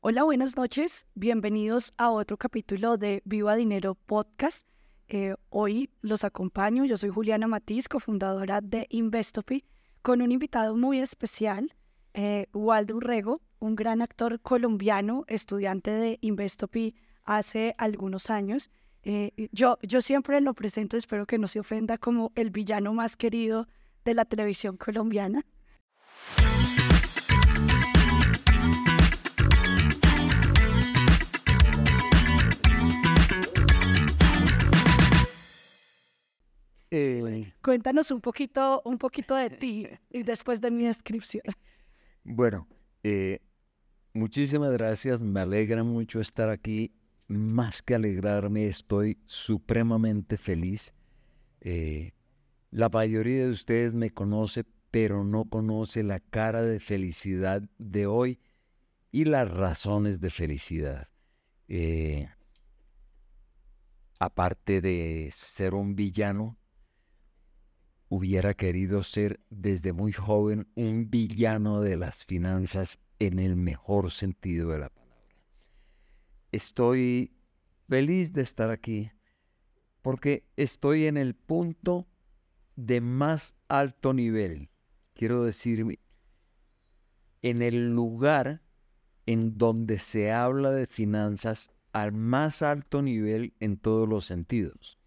Hola, buenas noches. Bienvenidos a otro capítulo de Viva Dinero Podcast. Eh, hoy los acompaño. Yo soy Juliana Matiz, cofundadora de Investopi, con un invitado muy especial, eh, Waldo Urrego, un gran actor colombiano, estudiante de Investopi hace algunos años. Eh, yo, yo siempre lo presento, espero que no se ofenda, como el villano más querido de la televisión colombiana. Cuéntanos un poquito, un poquito de ti y después de mi descripción. bueno, eh, muchísimas gracias. Me alegra mucho estar aquí. Más que alegrarme, estoy supremamente feliz. Eh, la mayoría de ustedes me conoce, pero no conoce la cara de felicidad de hoy y las razones de felicidad. Eh, aparte de ser un villano, hubiera querido ser desde muy joven un villano de las finanzas en el mejor sentido de la palabra. Estoy feliz de estar aquí porque estoy en el punto de más alto nivel, quiero decir, en el lugar en donde se habla de finanzas al más alto nivel en todos los sentidos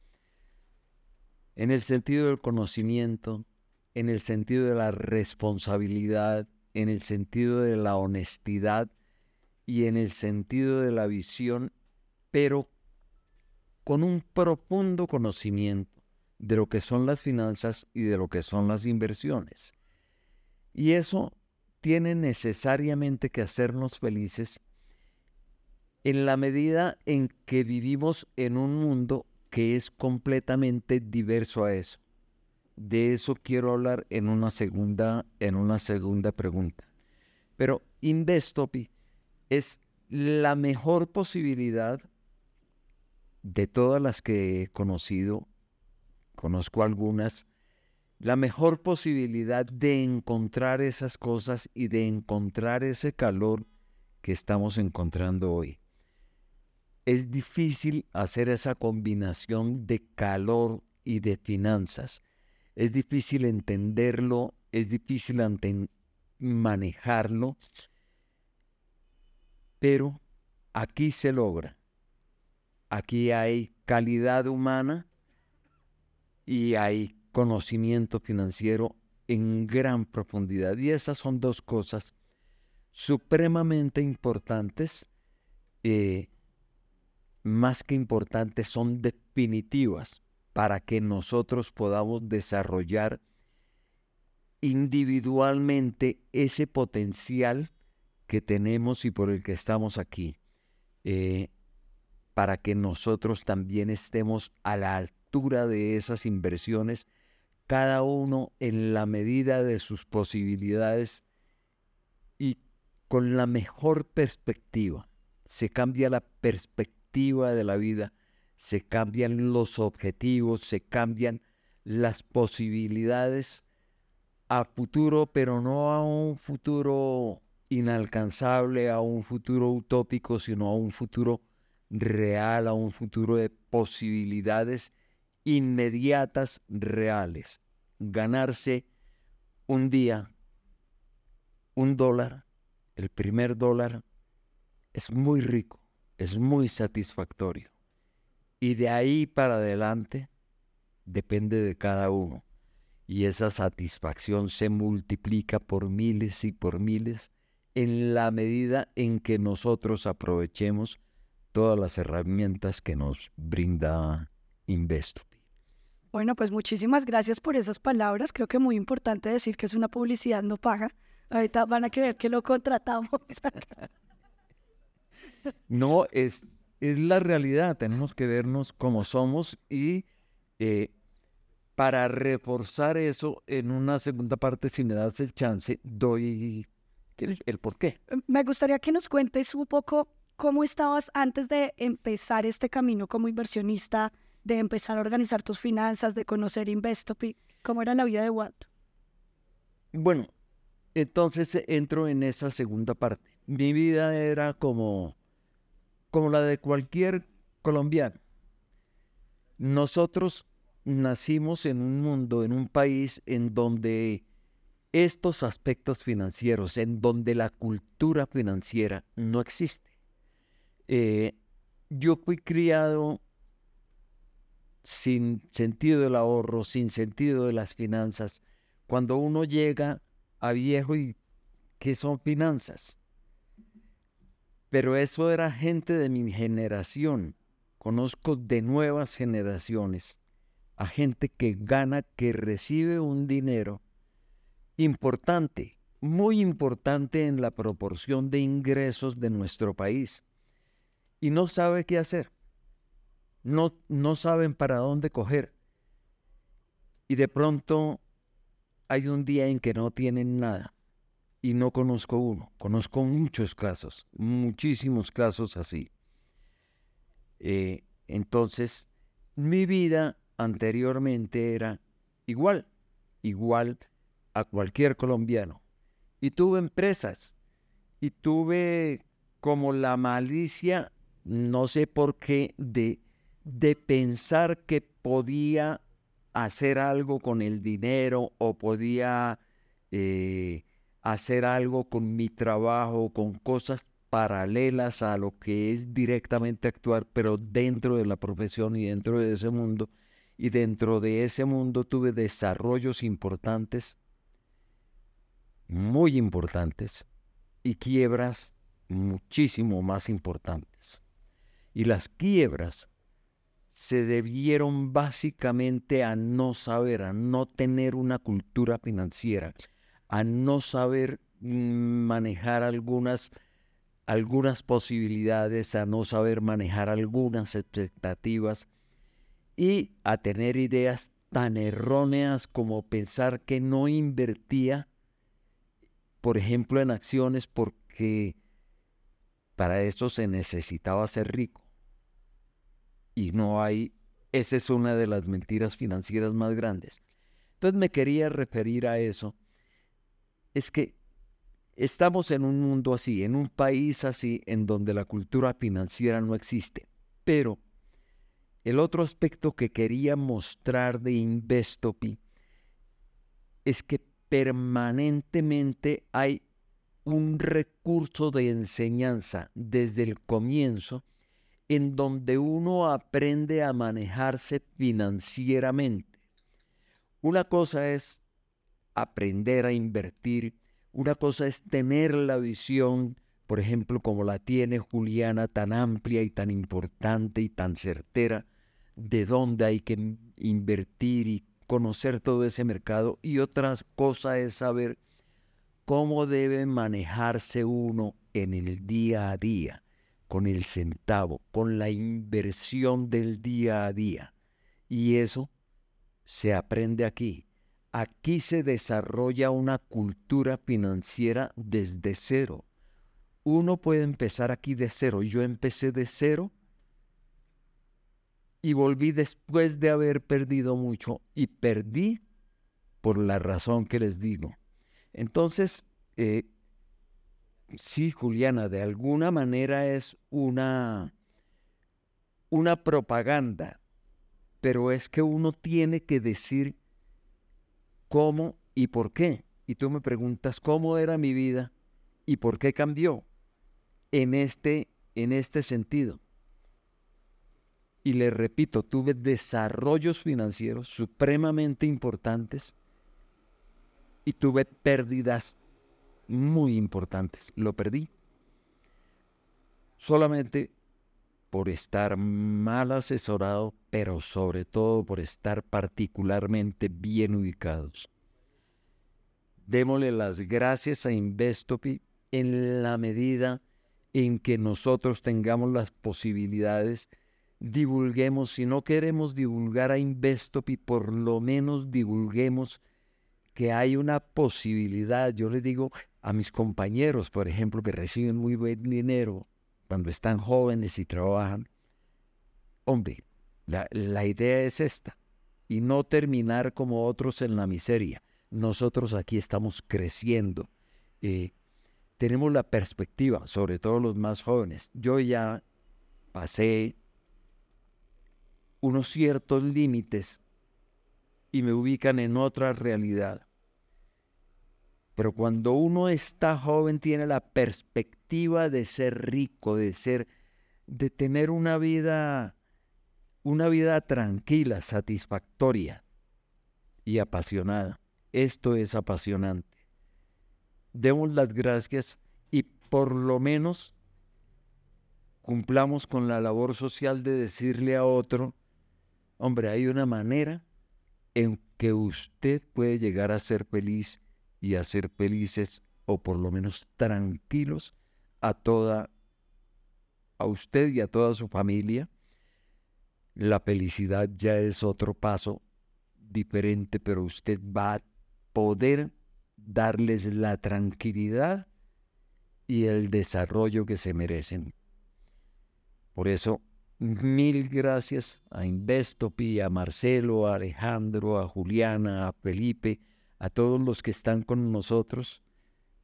en el sentido del conocimiento, en el sentido de la responsabilidad, en el sentido de la honestidad y en el sentido de la visión, pero con un profundo conocimiento de lo que son las finanzas y de lo que son las inversiones. Y eso tiene necesariamente que hacernos felices en la medida en que vivimos en un mundo que es completamente diverso a eso. De eso quiero hablar en una segunda, en una segunda pregunta. Pero Investopi es la mejor posibilidad de todas las que he conocido, conozco algunas, la mejor posibilidad de encontrar esas cosas y de encontrar ese calor que estamos encontrando hoy es difícil hacer esa combinación de calor y de finanzas. Es difícil entenderlo, es difícil manejarlo, pero aquí se logra. Aquí hay calidad humana y hay conocimiento financiero en gran profundidad. Y esas son dos cosas supremamente importantes eh, más que importantes, son definitivas para que nosotros podamos desarrollar individualmente ese potencial que tenemos y por el que estamos aquí, eh, para que nosotros también estemos a la altura de esas inversiones, cada uno en la medida de sus posibilidades y con la mejor perspectiva. Se cambia la perspectiva de la vida, se cambian los objetivos, se cambian las posibilidades a futuro, pero no a un futuro inalcanzable, a un futuro utópico, sino a un futuro real, a un futuro de posibilidades inmediatas, reales. Ganarse un día un dólar, el primer dólar, es muy rico es muy satisfactorio. Y de ahí para adelante depende de cada uno. Y esa satisfacción se multiplica por miles y por miles en la medida en que nosotros aprovechemos todas las herramientas que nos brinda Investopi. Bueno, pues muchísimas gracias por esas palabras. Creo que es muy importante decir que es una publicidad no paga. Ahorita van a creer que lo contratamos. No, es, es la realidad. Tenemos que vernos como somos y eh, para reforzar eso, en una segunda parte, si me das el chance, doy el por qué. Me gustaría que nos cuentes un poco cómo estabas antes de empezar este camino como inversionista, de empezar a organizar tus finanzas, de conocer Investopi. ¿Cómo era la vida de Walt? Bueno, entonces entro en esa segunda parte. Mi vida era como, como la de cualquier colombiano. Nosotros nacimos en un mundo, en un país en donde estos aspectos financieros, en donde la cultura financiera no existe. Eh, yo fui criado sin sentido del ahorro, sin sentido de las finanzas. Cuando uno llega a viejo y que son finanzas. Pero eso era gente de mi generación. Conozco de nuevas generaciones a gente que gana, que recibe un dinero importante, muy importante en la proporción de ingresos de nuestro país. Y no sabe qué hacer. No, no saben para dónde coger. Y de pronto hay un día en que no tienen nada. Y no conozco uno. Conozco muchos casos, muchísimos casos así. Eh, entonces, mi vida anteriormente era igual, igual a cualquier colombiano. Y tuve empresas y tuve como la malicia, no sé por qué, de, de pensar que podía hacer algo con el dinero o podía eh, hacer algo con mi trabajo, con cosas paralelas a lo que es directamente actuar, pero dentro de la profesión y dentro de ese mundo. Y dentro de ese mundo tuve desarrollos importantes muy importantes y quiebras muchísimo más importantes. Y las quiebras se debieron básicamente a no saber, a no tener una cultura financiera, a no saber mm, manejar algunas, algunas posibilidades, a no saber manejar algunas expectativas y a tener ideas tan erróneas como pensar que no invertía por ejemplo, en acciones porque para esto se necesitaba ser rico. Y no hay, esa es una de las mentiras financieras más grandes. Entonces me quería referir a eso. Es que estamos en un mundo así, en un país así, en donde la cultura financiera no existe. Pero el otro aspecto que quería mostrar de Investopi es que permanentemente hay un recurso de enseñanza desde el comienzo en donde uno aprende a manejarse financieramente. Una cosa es aprender a invertir, una cosa es tener la visión, por ejemplo, como la tiene Juliana, tan amplia y tan importante y tan certera, de dónde hay que invertir y conocer todo ese mercado y otra cosa es saber cómo debe manejarse uno en el día a día, con el centavo, con la inversión del día a día. Y eso se aprende aquí. Aquí se desarrolla una cultura financiera desde cero. Uno puede empezar aquí de cero. Yo empecé de cero y volví después de haber perdido mucho y perdí por la razón que les digo. Entonces, eh, sí, Juliana, de alguna manera es una, una propaganda, pero es que uno tiene que decir cómo y por qué. Y tú me preguntas cómo era mi vida y por qué cambió en este, en este sentido. Y le repito, tuve desarrollos financieros supremamente importantes y tuve pérdidas muy importantes. Lo perdí solamente por estar mal asesorado, pero sobre todo por estar particularmente bien ubicados. Démosle las gracias a Investopi en la medida en que nosotros tengamos las posibilidades divulguemos, si no queremos divulgar a Investopi, por lo menos divulguemos que hay una posibilidad. Yo le digo a mis compañeros, por ejemplo, que reciben muy buen dinero cuando están jóvenes y trabajan, hombre, la, la idea es esta, y no terminar como otros en la miseria. Nosotros aquí estamos creciendo, eh, tenemos la perspectiva, sobre todo los más jóvenes. Yo ya pasé unos ciertos límites y me ubican en otra realidad. Pero cuando uno está joven tiene la perspectiva de ser rico, de ser, de tener una vida, una vida tranquila, satisfactoria y apasionada. Esto es apasionante demos las gracias y por lo menos cumplamos con la labor social de decirle a otro, hombre, hay una manera en que usted puede llegar a ser feliz y a ser felices o por lo menos tranquilos a toda a usted y a toda su familia. La felicidad ya es otro paso diferente, pero usted va a poder darles la tranquilidad y el desarrollo que se merecen. Por eso, mil gracias a Investopi, a Marcelo, a Alejandro, a Juliana, a Felipe, a todos los que están con nosotros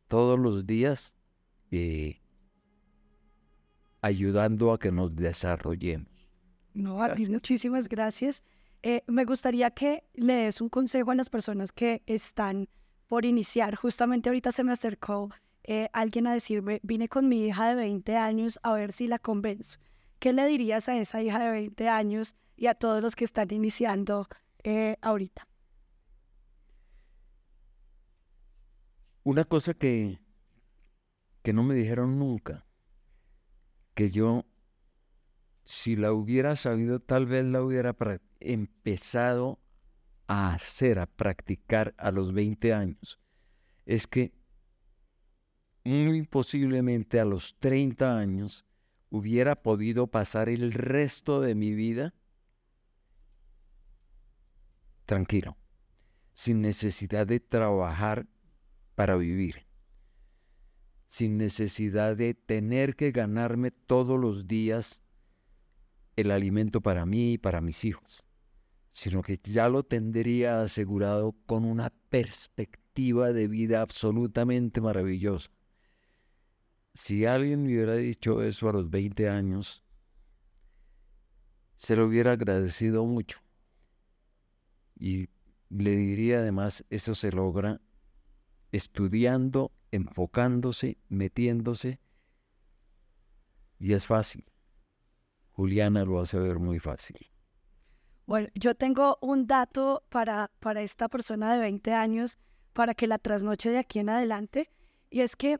todos los días, eh, ayudando a que nos desarrollemos. No, a muchísimas gracias. Eh, me gustaría que le des un consejo a las personas que están por iniciar. Justamente ahorita se me acercó eh, alguien a decirme, vine con mi hija de 20 años a ver si la convenzo. ¿Qué le dirías a esa hija de 20 años y a todos los que están iniciando eh, ahorita? Una cosa que, que no me dijeron nunca, que yo, si la hubiera sabido, tal vez la hubiera empezado a hacer, a practicar a los 20 años, es que muy posiblemente a los 30 años hubiera podido pasar el resto de mi vida tranquilo, sin necesidad de trabajar para vivir, sin necesidad de tener que ganarme todos los días el alimento para mí y para mis hijos sino que ya lo tendría asegurado con una perspectiva de vida absolutamente maravillosa. Si alguien me hubiera dicho eso a los 20 años, se lo hubiera agradecido mucho. Y le diría además, eso se logra estudiando, enfocándose, metiéndose, y es fácil. Juliana lo hace ver muy fácil. Bueno, yo tengo un dato para, para esta persona de 20 años para que la trasnoche de aquí en adelante, y es que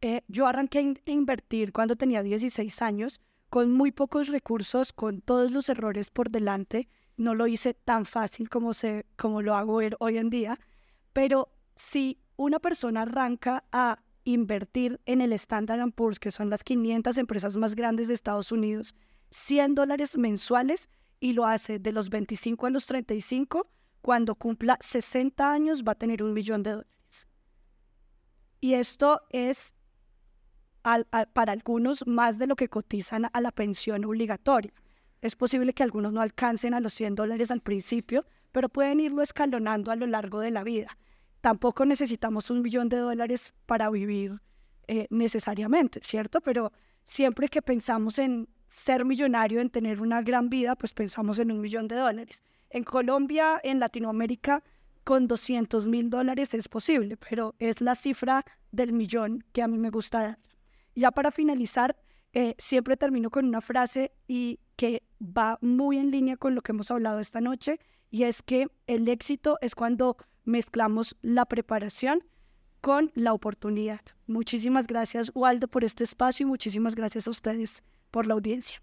eh, yo arranqué a invertir cuando tenía 16 años, con muy pocos recursos, con todos los errores por delante. No lo hice tan fácil como, se, como lo hago hoy en día, pero si una persona arranca a invertir en el Standard Poor's, que son las 500 empresas más grandes de Estados Unidos, 100 dólares mensuales, y lo hace de los 25 a los 35, cuando cumpla 60 años va a tener un millón de dólares. Y esto es para algunos más de lo que cotizan a la pensión obligatoria. Es posible que algunos no alcancen a los 100 dólares al principio, pero pueden irlo escalonando a lo largo de la vida. Tampoco necesitamos un millón de dólares para vivir eh, necesariamente, ¿cierto? Pero siempre que pensamos en ser millonario, en tener una gran vida, pues pensamos en un millón de dólares. En Colombia, en Latinoamérica, con 200 mil dólares es posible, pero es la cifra del millón que a mí me gusta dar. Ya para finalizar, eh, siempre termino con una frase y que va muy en línea con lo que hemos hablado esta noche, y es que el éxito es cuando mezclamos la preparación con la oportunidad. Muchísimas gracias, Waldo, por este espacio y muchísimas gracias a ustedes por la audiencia.